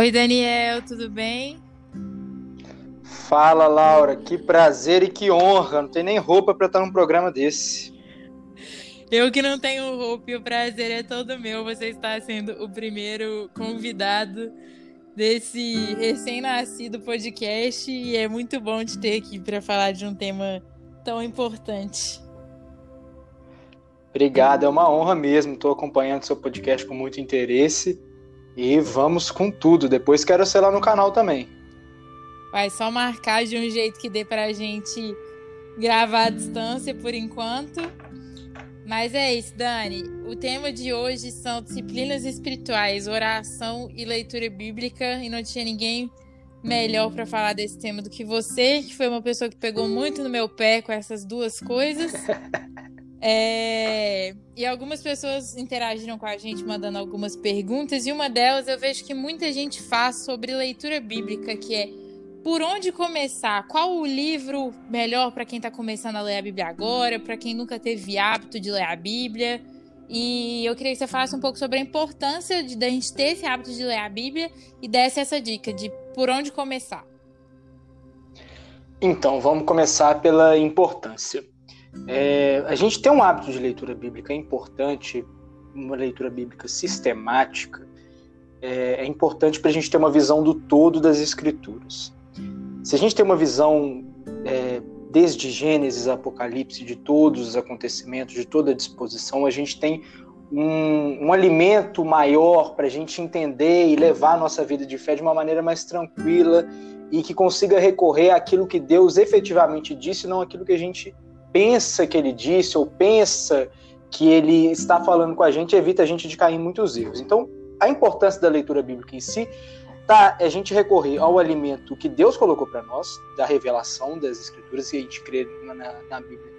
Oi, Daniel, tudo bem? Fala, Laura, que prazer e que honra. Não tem nem roupa para estar num programa desse. Eu que não tenho roupa e o prazer é todo meu. Você está sendo o primeiro convidado desse recém-nascido podcast e é muito bom te ter aqui para falar de um tema tão importante. Obrigado, é uma honra mesmo. Estou acompanhando seu podcast com muito interesse e vamos com tudo. Depois quero ser lá no canal também. Vai só marcar de um jeito que dê para a gente gravar à distância por enquanto. Mas é isso, Dani. O tema de hoje são disciplinas espirituais, oração e leitura bíblica. E não tinha ninguém melhor para falar desse tema do que você, que foi uma pessoa que pegou muito no meu pé com essas duas coisas. É... E algumas pessoas interagiram com a gente mandando algumas perguntas, e uma delas eu vejo que muita gente faz sobre leitura bíblica, que é por onde começar? Qual o livro melhor para quem está começando a ler a Bíblia agora, para quem nunca teve hábito de ler a Bíblia? E eu queria que você falasse um pouco sobre a importância de, de a gente ter esse hábito de ler a Bíblia e desse essa dica de por onde começar. Então, vamos começar pela importância. É, a gente tem um hábito de leitura bíblica importante, uma leitura bíblica sistemática, é, é importante para a gente ter uma visão do todo das Escrituras. Se a gente tem uma visão é, desde Gênesis Apocalipse de todos os acontecimentos, de toda a disposição, a gente tem um, um alimento maior para a gente entender e levar a nossa vida de fé de uma maneira mais tranquila e que consiga recorrer àquilo que Deus efetivamente disse, não aquilo que a gente pensa que ele disse ou pensa que ele está falando com a gente, evita a gente de cair em muitos erros. Então, a importância da leitura bíblica em si tá, é a gente recorrer ao alimento que Deus colocou para nós, da revelação das Escrituras, e a gente crê na, na Bíblia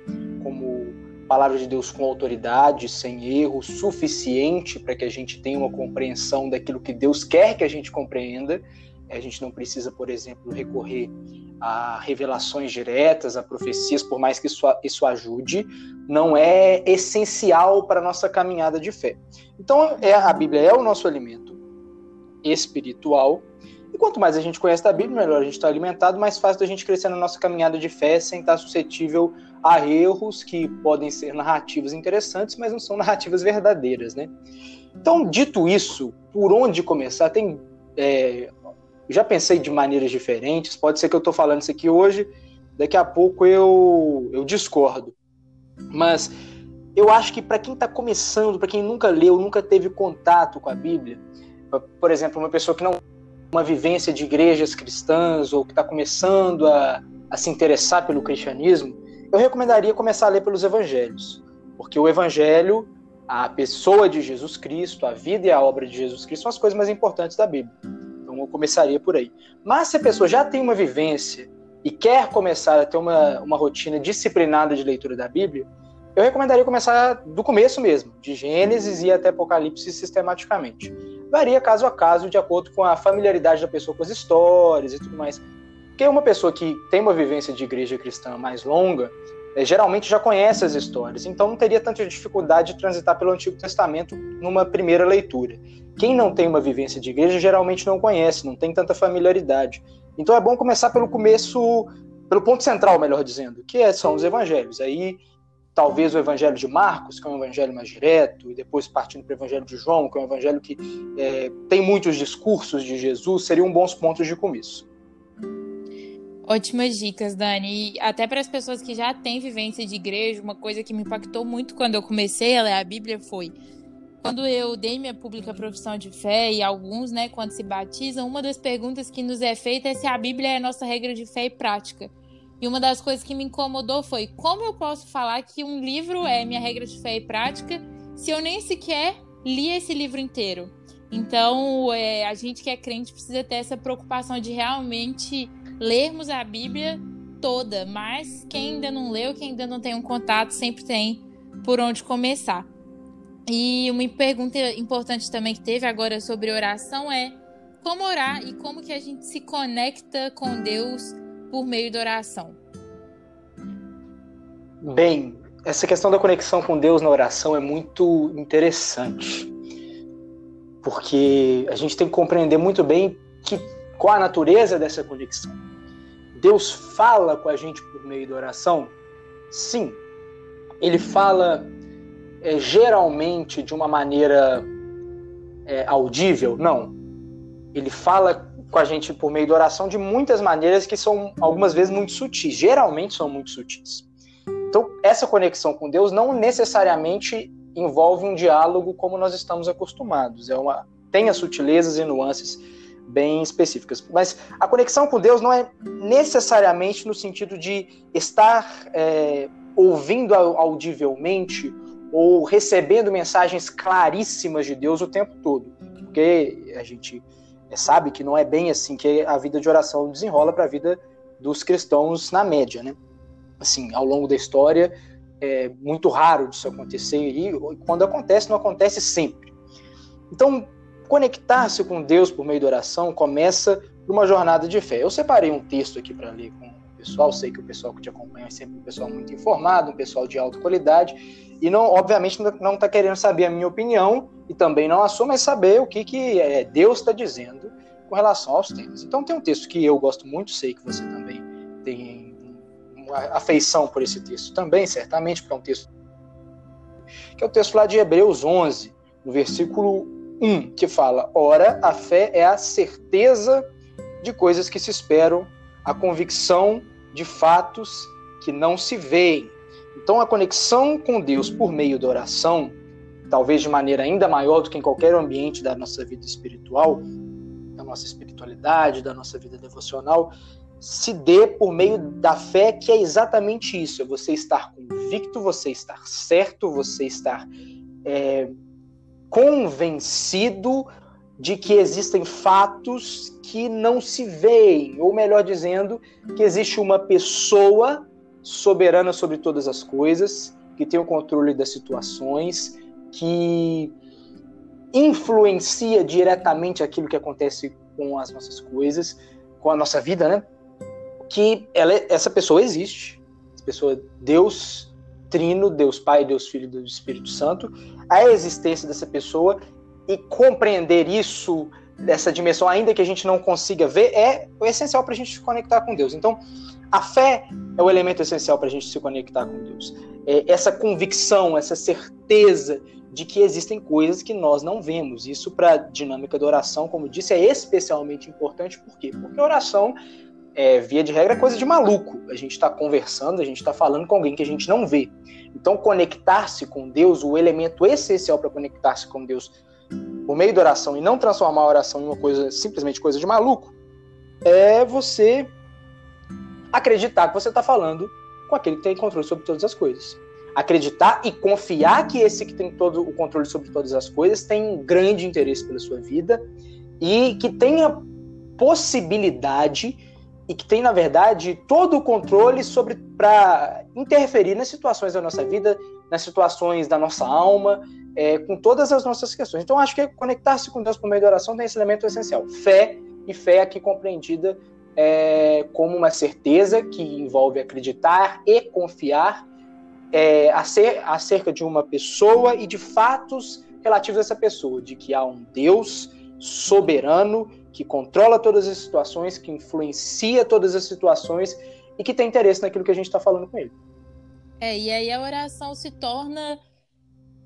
como palavra de Deus com autoridade, sem erro, suficiente para que a gente tenha uma compreensão daquilo que Deus quer que a gente compreenda. A gente não precisa, por exemplo, recorrer a revelações diretas, a profecias, por mais que isso, isso ajude, não é essencial para a nossa caminhada de fé. Então, é, a Bíblia é o nosso alimento espiritual. E quanto mais a gente conhece da Bíblia, melhor a gente está alimentado, mais fácil a gente crescer na nossa caminhada de fé sem estar suscetível a erros que podem ser narrativas interessantes, mas não são narrativas verdadeiras, né? Então, dito isso, por onde começar? Tem, é, já pensei de maneiras diferentes. Pode ser que eu estou falando isso aqui hoje, daqui a pouco eu, eu discordo. Mas eu acho que para quem está começando, para quem nunca leu, nunca teve contato com a Bíblia, por exemplo, uma pessoa que não uma vivência de igrejas cristãs ou que está começando a, a se interessar pelo cristianismo, eu recomendaria começar a ler pelos evangelhos, porque o evangelho, a pessoa de Jesus Cristo, a vida e a obra de Jesus Cristo são as coisas mais importantes da Bíblia. Então eu começaria por aí. Mas se a pessoa já tem uma vivência e quer começar a ter uma, uma rotina disciplinada de leitura da Bíblia, eu recomendaria começar do começo mesmo, de Gênesis e até Apocalipse sistematicamente varia caso a caso, de acordo com a familiaridade da pessoa com as histórias e tudo mais. Porque uma pessoa que tem uma vivência de igreja cristã mais longa, é, geralmente já conhece as histórias, então não teria tanta dificuldade de transitar pelo Antigo Testamento numa primeira leitura. Quem não tem uma vivência de igreja geralmente não conhece, não tem tanta familiaridade. Então é bom começar pelo começo, pelo ponto central, melhor dizendo, que é, são os evangelhos. Aí talvez o evangelho de Marcos, que é um evangelho mais direto, e depois partindo para o evangelho de João, que é um evangelho que é, tem muitos discursos de Jesus, seriam bons pontos de começo. Ótimas dicas, Dani. E até para as pessoas que já têm vivência de igreja, uma coisa que me impactou muito quando eu comecei a ler a Bíblia foi quando eu dei minha pública profissão de fé e alguns, né, quando se batizam, uma das perguntas que nos é feita é se a Bíblia é a nossa regra de fé e prática. E uma das coisas que me incomodou foi como eu posso falar que um livro é minha regra de fé e prática se eu nem sequer li esse livro inteiro. Então, é, a gente que é crente precisa ter essa preocupação de realmente lermos a Bíblia toda, mas quem ainda não leu, quem ainda não tem um contato, sempre tem por onde começar. E uma pergunta importante também que teve agora sobre oração é como orar e como que a gente se conecta com Deus por meio da oração? Bem, essa questão da conexão com Deus na oração é muito interessante. Porque a gente tem que compreender muito bem que, qual a natureza dessa conexão? Deus fala com a gente por meio da oração? Sim. Ele fala é, geralmente de uma maneira é, audível? Não. Ele fala com a gente por meio da oração de muitas maneiras que são algumas vezes muito sutis, geralmente são muito sutis. Então, essa conexão com Deus não necessariamente envolve um diálogo como nós estamos acostumados. É uma tem as sutilezas e nuances bem específicas. Mas a conexão com Deus não é necessariamente no sentido de estar é, ouvindo audivelmente ou recebendo mensagens claríssimas de Deus o tempo todo. Porque a gente é, sabe que não é bem assim que a vida de oração desenrola para a vida dos cristãos na média, né? Assim, ao longo da história, é muito raro disso acontecer e quando acontece, não acontece sempre. Então, conectar-se com Deus por meio da oração começa uma jornada de fé. Eu separei um texto aqui para ler com o pessoal, sei que o pessoal que te acompanha é sempre um pessoal muito informado, um pessoal de alta qualidade, e não, obviamente não está querendo saber a minha opinião e também não a sua, mas saber o que, que é, Deus está dizendo com relação aos temas. Então tem um texto que eu gosto muito, sei que você também tem uma afeição por esse texto também, certamente, porque é um texto que é o texto lá de Hebreus 11, no versículo 1, que fala: Ora, a fé é a certeza de coisas que se esperam, a convicção de fatos que não se veem. Então, a conexão com Deus por meio da oração, talvez de maneira ainda maior do que em qualquer ambiente da nossa vida espiritual, da nossa espiritualidade, da nossa vida devocional, se dê por meio da fé, que é exatamente isso: é você estar convicto, você estar certo, você estar é, convencido de que existem fatos que não se veem, ou melhor dizendo, que existe uma pessoa soberana sobre todas as coisas, que tem o controle das situações, que influencia diretamente aquilo que acontece com as nossas coisas, com a nossa vida, né? Que ela, essa pessoa existe. Essa pessoa, Deus Trino, Deus Pai, Deus Filho e Deus Espírito Santo, a existência dessa pessoa e compreender isso dessa dimensão, ainda que a gente não consiga ver, é o essencial para a gente se conectar com Deus. Então, a fé é o elemento essencial para a gente se conectar com Deus. É essa convicção, essa certeza de que existem coisas que nós não vemos. Isso, para a dinâmica da oração, como disse, é especialmente importante. Por quê? Porque a oração, é, via de regra, é coisa de maluco. A gente está conversando, a gente está falando com alguém que a gente não vê. Então, conectar-se com Deus, o elemento essencial para conectar-se com Deus por meio da oração e não transformar a oração em uma coisa simplesmente coisa de maluco, é você acreditar que você está falando com aquele que tem controle sobre todas as coisas. Acreditar e confiar que esse que tem todo o controle sobre todas as coisas tem um grande interesse pela sua vida e que tem a possibilidade e que tem, na verdade, todo o controle sobre para interferir nas situações da nossa vida, nas situações da nossa alma, é, com todas as nossas questões. Então, acho que conectar-se com Deus por meio da oração tem esse elemento essencial. Fé, e fé aqui compreendida é, como uma certeza que envolve acreditar e confiar é, acerca de uma pessoa e de fatos relativos a essa pessoa, de que há um Deus soberano que controla todas as situações, que influencia todas as situações e que tem interesse naquilo que a gente está falando com ele. É, e aí a oração se torna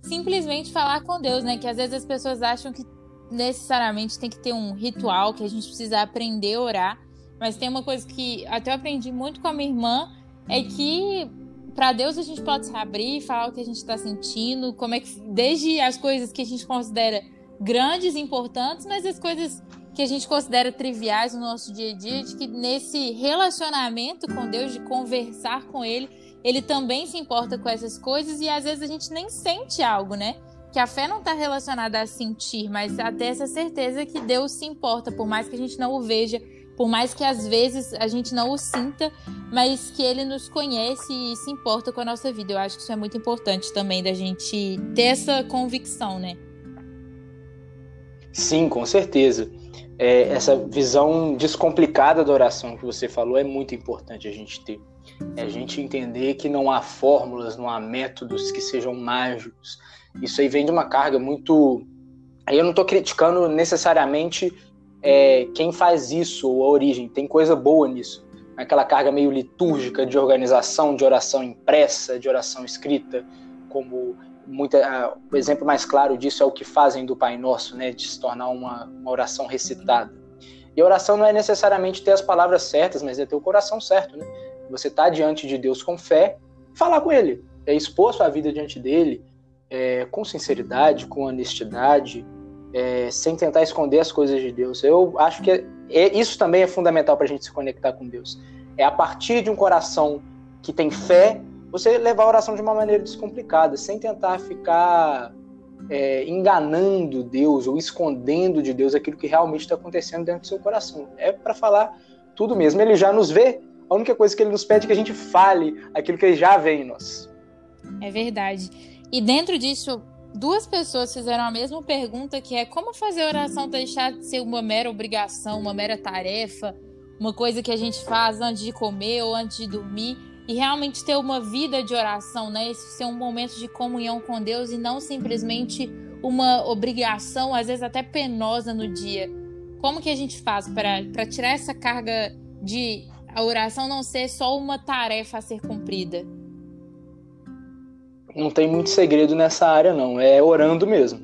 simplesmente falar com Deus, né? Que às vezes as pessoas acham que necessariamente tem que ter um ritual, que a gente precisa aprender a orar. Mas tem uma coisa que até eu aprendi muito com a minha irmã, é que para Deus a gente pode se abrir, falar o que a gente está sentindo, como é que desde as coisas que a gente considera grandes, importantes, mas as coisas que a gente considera triviais no nosso dia a dia, de que nesse relacionamento com Deus, de conversar com Ele, Ele também se importa com essas coisas e às vezes a gente nem sente algo, né? Que a fé não está relacionada a sentir, mas a ter essa certeza que Deus se importa, por mais que a gente não o veja, por mais que às vezes a gente não o sinta, mas que ele nos conhece e se importa com a nossa vida. Eu acho que isso é muito importante também da gente ter essa convicção, né? Sim, com certeza. É, essa visão descomplicada da oração que você falou é muito importante a gente ter. É a gente entender que não há fórmulas, não há métodos que sejam mágicos. Isso aí vem de uma carga muito. Aí eu não estou criticando necessariamente é, quem faz isso, ou a origem, tem coisa boa nisso. Aquela carga meio litúrgica de organização, de oração impressa, de oração escrita, como muita, o exemplo mais claro disso é o que fazem do Pai Nosso, né, de se tornar uma, uma oração recitada. E oração não é necessariamente ter as palavras certas, mas é ter o coração certo, né? Você está diante de Deus com fé, falar com Ele, é expor sua vida diante dele, é, com sinceridade, com honestidade, é, sem tentar esconder as coisas de Deus. Eu acho que é, é isso também é fundamental para a gente se conectar com Deus. É a partir de um coração que tem fé, você levar a oração de uma maneira descomplicada, sem tentar ficar é, enganando Deus ou escondendo de Deus aquilo que realmente está acontecendo dentro do seu coração. É para falar tudo mesmo. Ele já nos vê. A única coisa que ele nos pede é que a gente fale aquilo que ele já vê em nós. É verdade. E dentro disso, duas pessoas fizeram a mesma pergunta, que é como fazer a oração deixar de ser uma mera obrigação, uma mera tarefa, uma coisa que a gente faz antes de comer ou antes de dormir, e realmente ter uma vida de oração, né? Esse ser um momento de comunhão com Deus e não simplesmente uma obrigação, às vezes até penosa no dia. Como que a gente faz para tirar essa carga de a oração não ser só uma tarefa a ser cumprida? não tem muito segredo nessa área, não. É orando mesmo.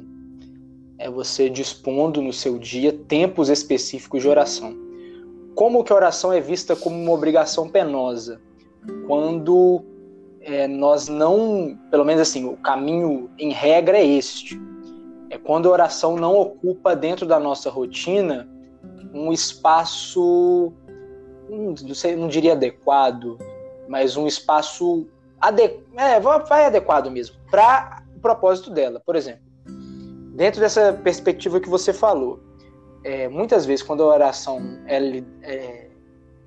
É você dispondo no seu dia tempos específicos de oração. Como que a oração é vista como uma obrigação penosa? Quando é, nós não, pelo menos assim, o caminho em regra é este. É quando a oração não ocupa dentro da nossa rotina um espaço, não, sei, não diria adequado, mas um espaço ade é, vai adequado mesmo para o propósito dela. Por exemplo, dentro dessa perspectiva que você falou, é, muitas vezes quando a oração é, é,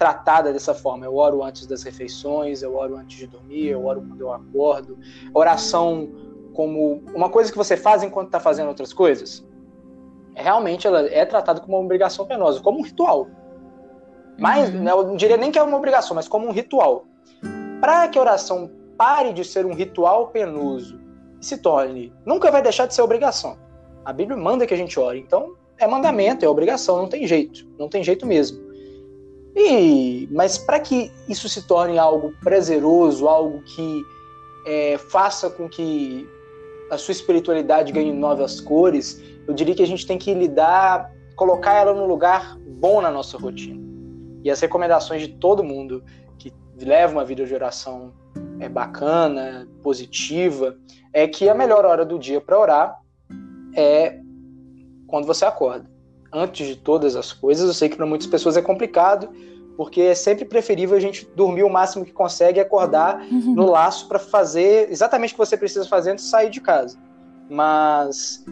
tratada dessa forma, eu oro antes das refeições, eu oro antes de dormir, eu oro quando eu acordo, oração como uma coisa que você faz enquanto está fazendo outras coisas, realmente ela é tratada como uma obrigação penosa, como um ritual. Mas uhum. Né, eu não diria nem que é uma obrigação, mas como um ritual. Para que a oração pare de ser um ritual penoso e se torne. Nunca vai deixar de ser obrigação. A Bíblia manda que a gente ore. Então, é mandamento, é obrigação, não tem jeito. Não tem jeito mesmo. E, mas para que isso se torne algo prazeroso, algo que é, faça com que a sua espiritualidade ganhe novas cores, eu diria que a gente tem que lidar, colocar ela num lugar bom na nossa rotina. E as recomendações de todo mundo que leva uma vida de oração é bacana, positiva, é que a melhor hora do dia para orar é quando você acorda. Antes de todas as coisas, eu sei que para muitas pessoas é complicado, porque é sempre preferível a gente dormir o máximo que consegue e acordar uhum. no laço para fazer exatamente o que você precisa fazer antes de sair de casa. Mas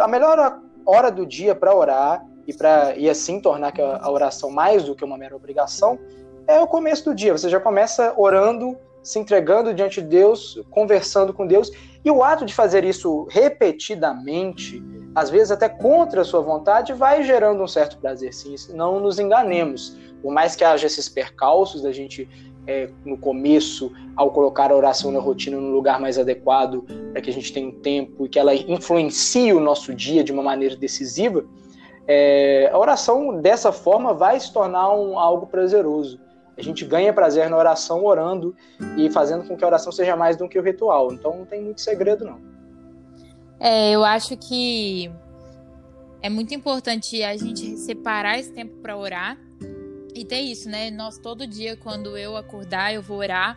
a melhor hora do dia para orar e para e assim tornar a oração mais do que uma mera obrigação é o começo do dia. Você já começa orando se entregando diante de Deus, conversando com Deus. E o ato de fazer isso repetidamente, às vezes até contra a sua vontade, vai gerando um certo prazer, sim. Não nos enganemos. Por mais que haja esses percalços da gente, é, no começo, ao colocar a oração na rotina no lugar mais adequado, para que a gente tenha um tempo e que ela influencie o nosso dia de uma maneira decisiva, é, a oração dessa forma vai se tornar um, algo prazeroso. A gente ganha prazer na oração orando e fazendo com que a oração seja mais do que o ritual. Então não tem muito segredo, não. É, eu acho que é muito importante a gente separar esse tempo para orar e ter isso, né? Nós todo dia, quando eu acordar, eu vou orar.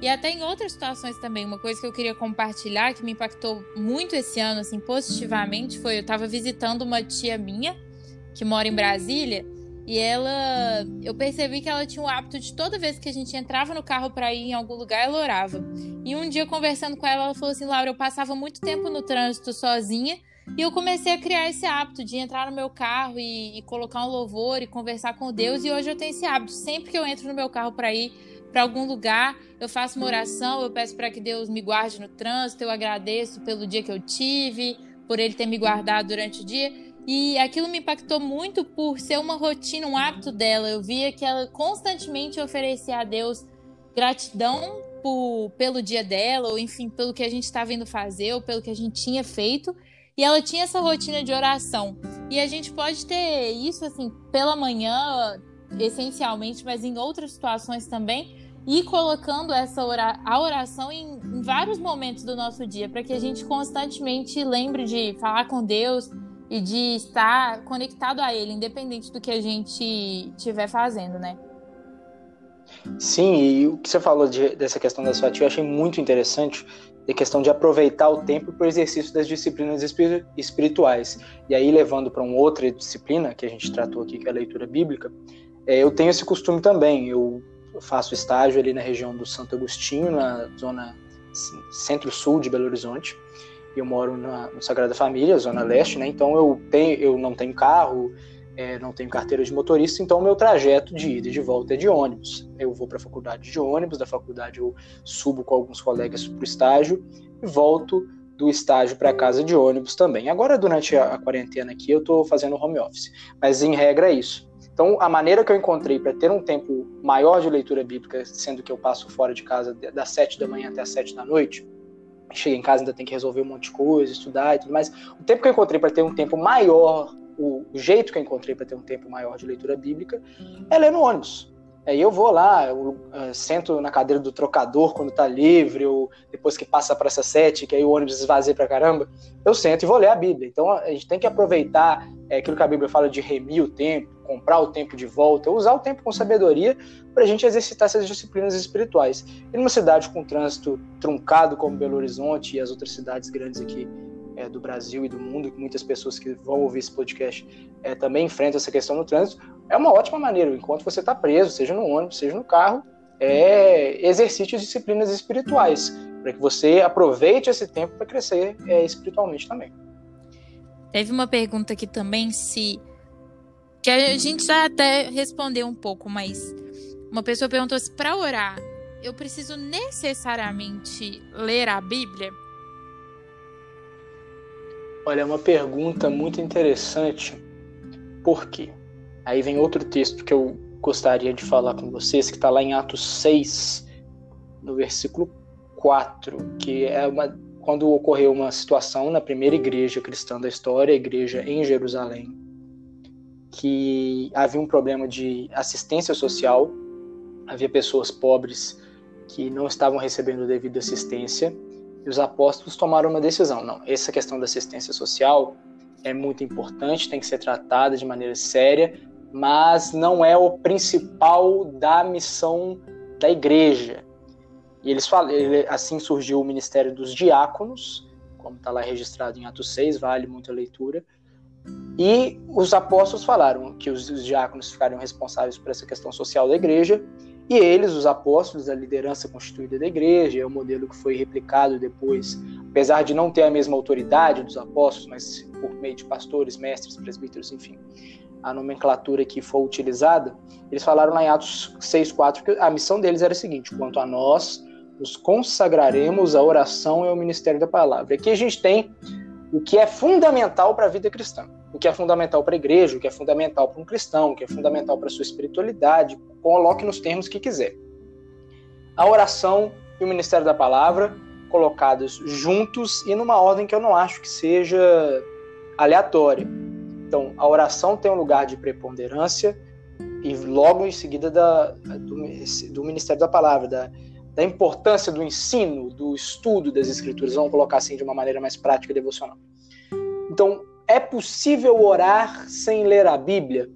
E até em outras situações também, uma coisa que eu queria compartilhar que me impactou muito esse ano, assim, positivamente, foi eu estava visitando uma tia minha que mora em Brasília e ela, eu percebi que ela tinha o hábito de toda vez que a gente entrava no carro para ir em algum lugar, ela orava. E um dia conversando com ela, ela falou assim: "Laura, eu passava muito tempo no trânsito sozinha e eu comecei a criar esse hábito de entrar no meu carro e, e colocar um louvor e conversar com Deus. E hoje eu tenho esse hábito. Sempre que eu entro no meu carro para ir para algum lugar, eu faço uma oração, eu peço para que Deus me guarde no trânsito, eu agradeço pelo dia que eu tive, por ele ter me guardado durante o dia. E aquilo me impactou muito por ser uma rotina, um hábito dela. Eu via que ela constantemente oferecia a Deus gratidão por, pelo dia dela, ou enfim, pelo que a gente estava indo fazer, ou pelo que a gente tinha feito. E ela tinha essa rotina de oração. E a gente pode ter isso, assim, pela manhã, essencialmente, mas em outras situações também, e colocando essa ora a oração em, em vários momentos do nosso dia, para que a gente constantemente lembre de falar com Deus e de estar conectado a Ele, independente do que a gente estiver fazendo, né? Sim, e o que você falou de, dessa questão da sua tia, eu achei muito interessante, a questão de aproveitar o tempo para o exercício das disciplinas espirituais. E aí, levando para uma outra disciplina que a gente tratou aqui, que é a leitura bíblica, é, eu tenho esse costume também. Eu faço estágio ali na região do Santo Agostinho, na zona centro-sul de Belo Horizonte. Eu moro na, no Sagrada Família, zona leste, né? Então eu tenho, eu não tenho carro, é, não tenho carteira de motorista, então meu trajeto de ida e de volta é de ônibus. Eu vou para a faculdade de ônibus, da faculdade eu subo com alguns colegas para o estágio e volto do estágio para casa de ônibus também. Agora, durante a, a quarentena aqui, eu estou fazendo home office, mas em regra é isso. Então, a maneira que eu encontrei para ter um tempo maior de leitura bíblica, sendo que eu passo fora de casa das sete da manhã até as sete da noite, chega em casa ainda tem que resolver um monte de coisa, estudar e tudo mais. O tempo que eu encontrei para ter um tempo maior o, jeito que eu encontrei para ter um tempo maior de leitura bíblica é ler no ônibus. Aí eu vou lá, eu uh, sento na cadeira do trocador quando tá livre, ou depois que passa para essa sete, que aí o ônibus esvazia para caramba, eu sento e vou ler a Bíblia. Então a gente tem que aproveitar é, aquilo que a Bíblia fala de remir o tempo, comprar o tempo de volta, usar o tempo com sabedoria para a gente exercitar essas disciplinas espirituais. E numa cidade com trânsito truncado como Belo Horizonte e as outras cidades grandes aqui é, do Brasil e do mundo, que muitas pessoas que vão ouvir esse podcast é, também enfrentam essa questão no trânsito, é uma ótima maneira, enquanto você está preso, seja no ônibus, seja no carro, é, exercite as disciplinas espirituais, para que você aproveite esse tempo para crescer é, espiritualmente também. Teve uma pergunta aqui também, se. que a gente já até respondeu um pouco, mas uma pessoa perguntou se para orar eu preciso necessariamente ler a Bíblia? Olha, é uma pergunta muito interessante. Por quê? Aí vem outro texto que eu gostaria de falar com vocês, que está lá em Atos 6, no versículo 4, que é uma, quando ocorreu uma situação na primeira igreja cristã da história, a igreja em Jerusalém, que havia um problema de assistência social, havia pessoas pobres que não estavam recebendo devida assistência, e os apóstolos tomaram uma decisão. Não, essa questão da assistência social é muito importante, tem que ser tratada de maneira séria, mas não é o principal da missão da igreja. E eles falam, assim surgiu o ministério dos diáconos, como está lá registrado em Atos 6, vale muita leitura. E os apóstolos falaram que os, os diáconos ficariam responsáveis por essa questão social da igreja e eles, os apóstolos, a liderança constituída da igreja, é o modelo que foi replicado depois, apesar de não ter a mesma autoridade dos apóstolos, mas por meio de pastores, mestres, presbíteros, enfim, a nomenclatura que foi utilizada, eles falaram lá em Atos 6,4 que a missão deles era a seguinte: quanto a nós, nos consagraremos à oração e ao ministério da palavra. Aqui a gente tem o que é fundamental para a vida cristã o que é fundamental para a igreja, o que é fundamental para um cristão, o que é fundamental para a sua espiritualidade, coloque nos termos que quiser. A oração e o ministério da palavra colocados juntos e numa ordem que eu não acho que seja aleatória. Então, a oração tem um lugar de preponderância e logo em seguida da, do, do ministério da palavra, da, da importância do ensino, do estudo das escrituras, vamos colocar assim de uma maneira mais prática e devocional. Então, é possível orar sem ler a Bíblia?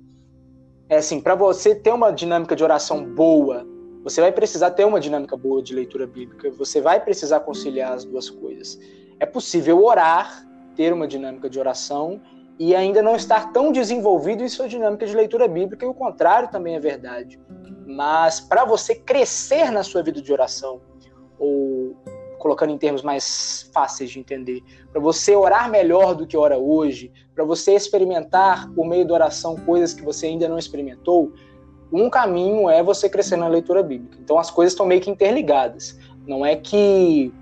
É assim, para você ter uma dinâmica de oração boa, você vai precisar ter uma dinâmica boa de leitura bíblica, você vai precisar conciliar as duas coisas. É possível orar, ter uma dinâmica de oração e ainda não estar tão desenvolvido em sua dinâmica de leitura bíblica, e o contrário também é verdade. Mas para você crescer na sua vida de oração, ou colocando em termos mais fáceis de entender, para você orar melhor do que ora hoje, para você experimentar por meio da oração coisas que você ainda não experimentou, um caminho é você crescer na leitura bíblica. Então as coisas estão meio que interligadas. Não é que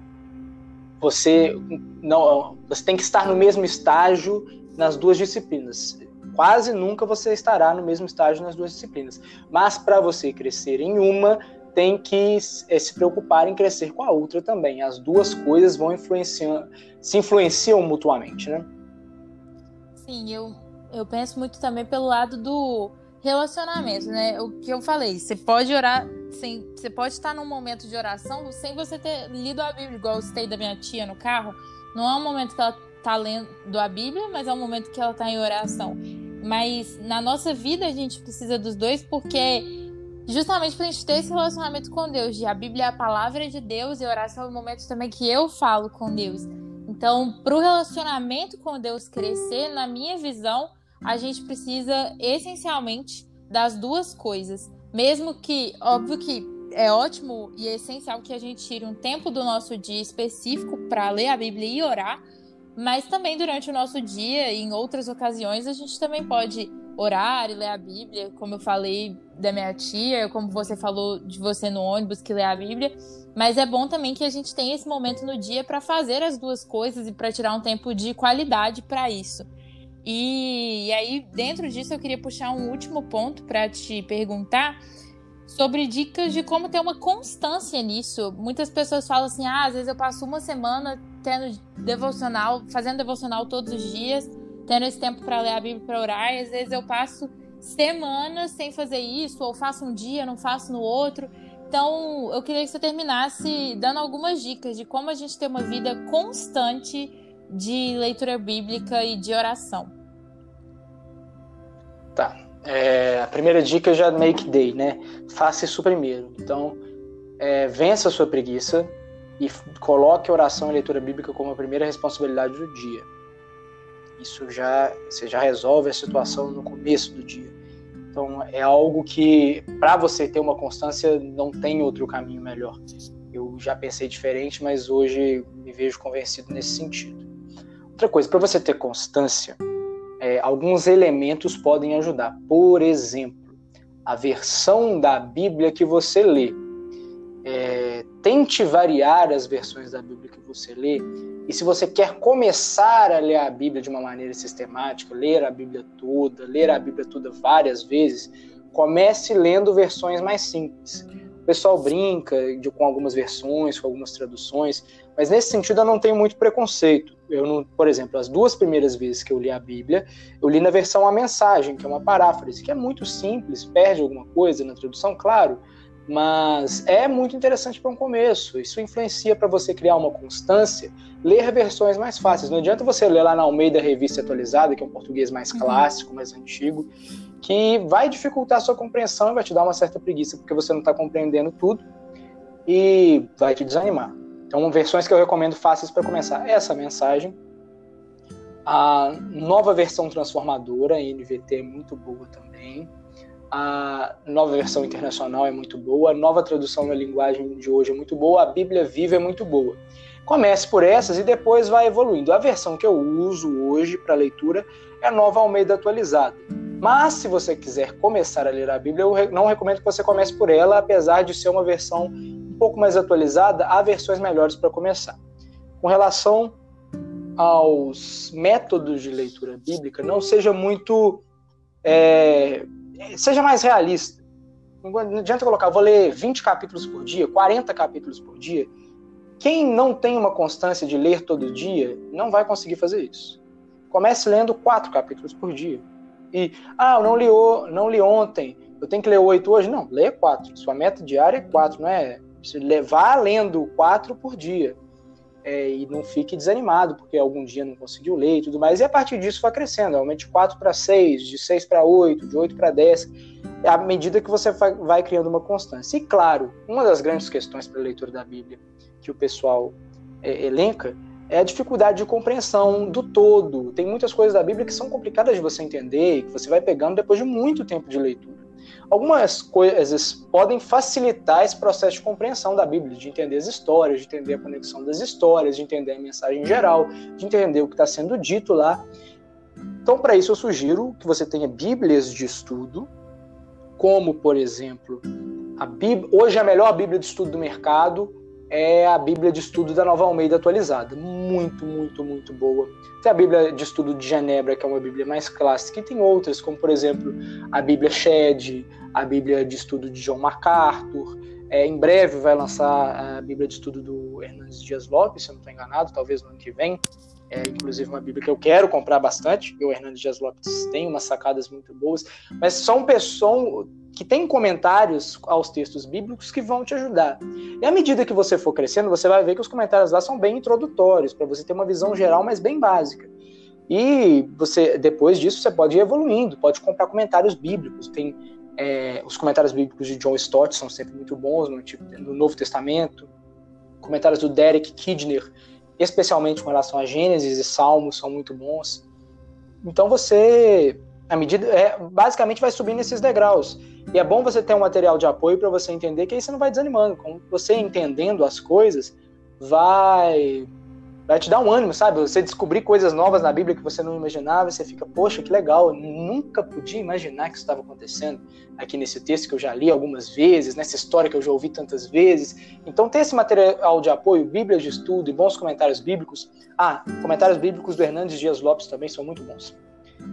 você não você tem que estar no mesmo estágio nas duas disciplinas. Quase nunca você estará no mesmo estágio nas duas disciplinas. Mas para você crescer em uma, tem que é, se preocupar em crescer com a outra também. As duas coisas vão influenciando, se influenciam mutuamente, né? assim, eu, eu penso muito também pelo lado do relacionamento, né? O que eu falei, você pode orar sem. Você pode estar num momento de oração sem você ter lido a Bíblia, igual eu citei da minha tia no carro. Não é um momento que ela tá lendo a Bíblia, mas é um momento que ela tá em oração. Mas na nossa vida a gente precisa dos dois porque justamente pra gente ter esse relacionamento com Deus. De a Bíblia é a palavra de Deus e oração é o momento também que eu falo com Deus. Então, para o relacionamento com Deus crescer, na minha visão, a gente precisa essencialmente das duas coisas. Mesmo que, óbvio que é ótimo e é essencial que a gente tire um tempo do nosso dia específico para ler a Bíblia e orar, mas também durante o nosso dia e em outras ocasiões a gente também pode orar e ler a Bíblia, como eu falei da minha tia, como você falou de você no ônibus que lê a Bíblia. Mas é bom também que a gente tenha esse momento no dia para fazer as duas coisas e para tirar um tempo de qualidade para isso. E, e, aí, dentro disso, eu queria puxar um último ponto para te perguntar sobre dicas de como ter uma constância nisso. Muitas pessoas falam assim: ah, às vezes eu passo uma semana tendo devocional, fazendo devocional todos os dias, tendo esse tempo para ler a Bíblia para orar, e às vezes eu passo semanas sem fazer isso, ou faço um dia, não faço no outro. Então, eu queria que você terminasse dando algumas dicas de como a gente ter uma vida constante de leitura bíblica e de oração. É, a primeira dica já meio que dei, né? Faça isso primeiro. Então, é, vença a sua preguiça e coloque a oração e a leitura bíblica como a primeira responsabilidade do dia. Isso já você já resolve a situação no começo do dia. Então, é algo que para você ter uma constância não tem outro caminho melhor. Eu já pensei diferente, mas hoje me vejo convencido nesse sentido. Outra coisa, para você ter constância, é, alguns elementos podem ajudar. Por exemplo, a versão da Bíblia que você lê. É, tente variar as versões da Bíblia que você lê. E se você quer começar a ler a Bíblia de uma maneira sistemática, ler a Bíblia toda, ler a Bíblia toda várias vezes, comece lendo versões mais simples. O pessoal brinca de, com algumas versões, com algumas traduções, mas nesse sentido eu não tenho muito preconceito. Eu não, por exemplo, as duas primeiras vezes que eu li a Bíblia, eu li na versão a mensagem, que é uma paráfrase, que é muito simples, perde alguma coisa na tradução, claro, mas é muito interessante para um começo. Isso influencia para você criar uma constância, ler versões mais fáceis. Não adianta você ler lá na Almeida Revista Atualizada, que é um português mais uhum. clássico, mais antigo, que vai dificultar a sua compreensão e vai te dar uma certa preguiça, porque você não está compreendendo tudo e vai te desanimar. Então, versões que eu recomendo fáceis para começar. Essa mensagem. A nova versão transformadora, a NVT, é muito boa também. A nova versão internacional é muito boa. A nova tradução na linguagem de hoje é muito boa. A Bíblia Viva é muito boa. Comece por essas e depois vai evoluindo. A versão que eu uso hoje para leitura é a nova Almeida atualizada. Mas se você quiser começar a ler a Bíblia, eu não recomendo que você comece por ela, apesar de ser uma versão pouco mais atualizada, há versões melhores para começar. Com relação aos métodos de leitura bíblica, não seja muito. É, seja mais realista. Não adianta colocar, vou ler 20 capítulos por dia, 40 capítulos por dia. Quem não tem uma constância de ler todo dia, não vai conseguir fazer isso. Comece lendo quatro capítulos por dia. E, ah, eu não li, não li ontem, eu tenho que ler oito hoje. Não, leia quatro. Sua meta diária é quatro, não é levar lendo quatro por dia. É, e não fique desanimado, porque algum dia não conseguiu ler e tudo mais. E a partir disso vai crescendo, aumente de 4 para 6, de 6 para 8, de 8 para 10, à medida que você vai criando uma constância. E claro, uma das grandes questões para a leitura da Bíblia que o pessoal é, elenca é a dificuldade de compreensão do todo. Tem muitas coisas da Bíblia que são complicadas de você entender e que você vai pegando depois de muito tempo de leitura. Algumas coisas podem facilitar esse processo de compreensão da Bíblia, de entender as histórias, de entender a conexão das histórias, de entender a mensagem geral, de entender o que está sendo dito lá. Então, para isso, eu sugiro que você tenha Bíblias de estudo, como, por exemplo, a Bíblia, hoje a melhor Bíblia de estudo do mercado é a Bíblia de Estudo da Nova Almeida atualizada. Muito, muito, muito boa. Tem a Bíblia de Estudo de Genebra, que é uma Bíblia mais clássica, e tem outras, como por exemplo a Bíblia Shed, a Bíblia de Estudo de John MacArthur. É, em breve vai lançar a Bíblia de Estudo do Hernandes Dias Lopes, se eu não estou enganado, talvez no ano que vem. É inclusive uma Bíblia que eu quero comprar bastante. E o Hernandes Dias Lopes tem umas sacadas muito boas, mas são pessoas que têm comentários aos textos bíblicos que vão te ajudar. E à medida que você for crescendo, você vai ver que os comentários lá são bem introdutórios, para você ter uma visão geral, mas bem básica. E você, depois disso, você pode ir evoluindo, pode comprar comentários bíblicos. Tem é, os comentários bíblicos de John Stott são sempre muito bons no, no Novo Testamento. Comentários do Derek Kidner, especialmente com relação a Gênesis e Salmos, são muito bons. Então você, à medida, é, basicamente vai subindo esses degraus. E é bom você ter um material de apoio para você entender que aí você não vai desanimando. Você entendendo as coisas, vai vai te dar um ânimo, sabe? Você descobrir coisas novas na Bíblia que você não imaginava, você fica, poxa, que legal, nunca podia imaginar que isso estava acontecendo aqui nesse texto que eu já li algumas vezes, nessa história que eu já ouvi tantas vezes. Então, ter esse material de apoio, Bíblia de estudo e bons comentários bíblicos. Ah, comentários bíblicos do Hernandes Dias Lopes também são muito bons.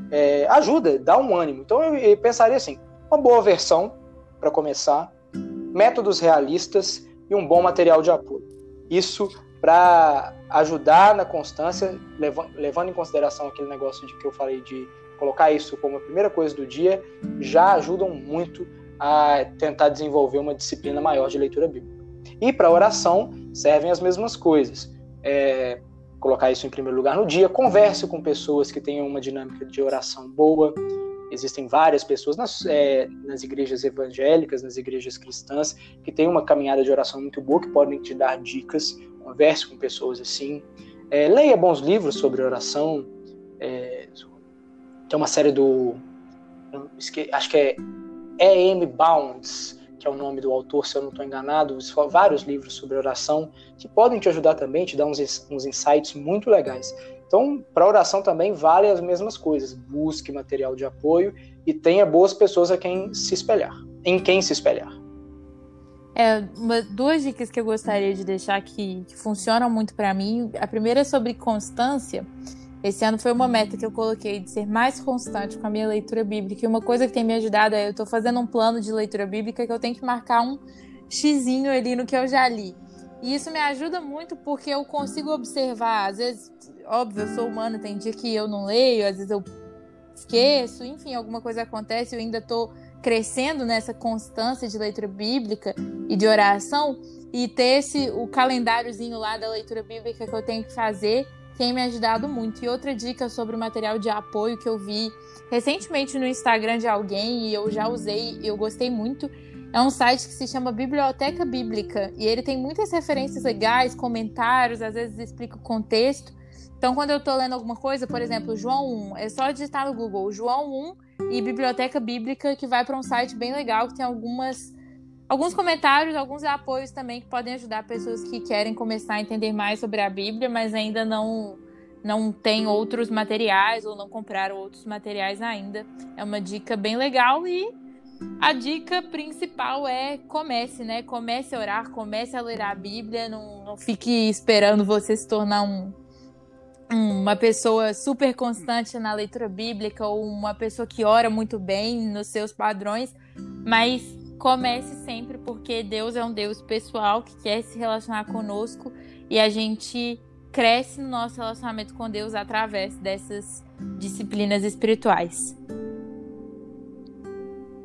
É, ajuda, dá um ânimo. Então, eu pensaria assim: uma boa versão para começar, métodos realistas e um bom material de apoio. Isso para ajudar na constância, levando, em consideração aquele negócio de que eu falei de colocar isso como a primeira coisa do dia, já ajudam muito a tentar desenvolver uma disciplina maior de leitura bíblica. E para oração servem as mesmas coisas. É, colocar isso em primeiro lugar no dia, converse com pessoas que tenham uma dinâmica de oração boa. Existem várias pessoas nas, é, nas igrejas evangélicas, nas igrejas cristãs, que têm uma caminhada de oração muito boa, que podem te dar dicas converse com pessoas assim, é, leia bons livros sobre oração. É, tem uma série do. Acho que é E.M. Bounds, que é o nome do autor, se eu não estou enganado. Vários livros sobre oração que podem te ajudar também, te dar uns, uns insights muito legais. Então, para oração também vale as mesmas coisas. Busque material de apoio e tenha boas pessoas a quem se espelhar, em quem se espelhar. É, uma, duas dicas que eu gostaria de deixar que, que funcionam muito para mim. A primeira é sobre constância. Esse ano foi uma meta que eu coloquei de ser mais constante com a minha leitura bíblica. E uma coisa que tem me ajudado é eu estou fazendo um plano de leitura bíblica que eu tenho que marcar um xizinho ali no que eu já li. E isso me ajuda muito porque eu consigo observar, às vezes, óbvio, eu sou humana, tem dia que eu não leio, às vezes eu esqueço, enfim, alguma coisa acontece, eu ainda estou crescendo nessa constância de leitura bíblica e de oração e ter esse o calendáriozinho lá da leitura bíblica que eu tenho que fazer tem me ajudado muito. E outra dica sobre o material de apoio que eu vi recentemente no Instagram de alguém e eu já usei eu gostei muito. É um site que se chama Biblioteca Bíblica e ele tem muitas referências legais, comentários, às vezes explica o contexto. Então, quando eu estou lendo alguma coisa, por exemplo, João 1, é só digitar no Google João 1 e Biblioteca Bíblica, que vai para um site bem legal, que tem algumas alguns comentários, alguns apoios também que podem ajudar pessoas que querem começar a entender mais sobre a Bíblia, mas ainda não não tem outros materiais ou não compraram outros materiais ainda. É uma dica bem legal e a dica principal é comece, né? Comece a orar, comece a ler a Bíblia, não, não fique esperando você se tornar um uma pessoa super constante na leitura bíblica ou uma pessoa que ora muito bem nos seus padrões, mas comece sempre porque Deus é um Deus pessoal que quer se relacionar conosco e a gente cresce no nosso relacionamento com Deus através dessas disciplinas espirituais.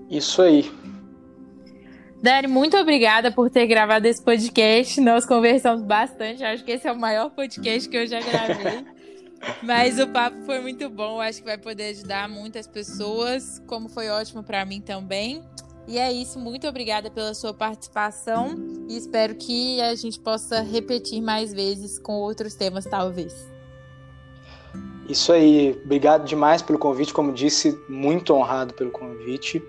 Isso aí. Dani, muito obrigada por ter gravado esse podcast. Nós conversamos bastante. Acho que esse é o maior podcast que eu já gravei. Mas o papo foi muito bom. Acho que vai poder ajudar muitas pessoas, como foi ótimo para mim também. E é isso. Muito obrigada pela sua participação e espero que a gente possa repetir mais vezes com outros temas, talvez. Isso aí. Obrigado demais pelo convite. Como disse, muito honrado pelo convite.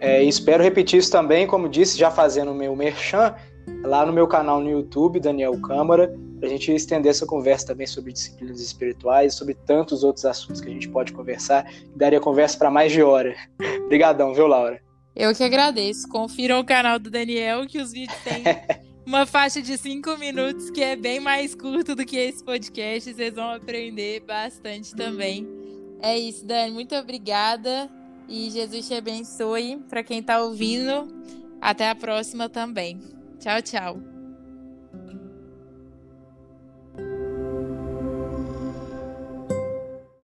É, espero repetir isso também, como disse, já fazendo o meu merchan, lá no meu canal no YouTube, Daniel Câmara, para a gente estender essa conversa também sobre disciplinas espirituais, sobre tantos outros assuntos que a gente pode conversar, daria conversa para mais de hora. Obrigadão, viu, Laura? Eu que agradeço. Confiram o canal do Daniel, que os vídeos têm uma faixa de cinco minutos, que é bem mais curto do que esse podcast. Vocês vão aprender bastante também. É isso, Dani. Muito obrigada. E Jesus te abençoe. Para quem está ouvindo, até a próxima também. Tchau, tchau.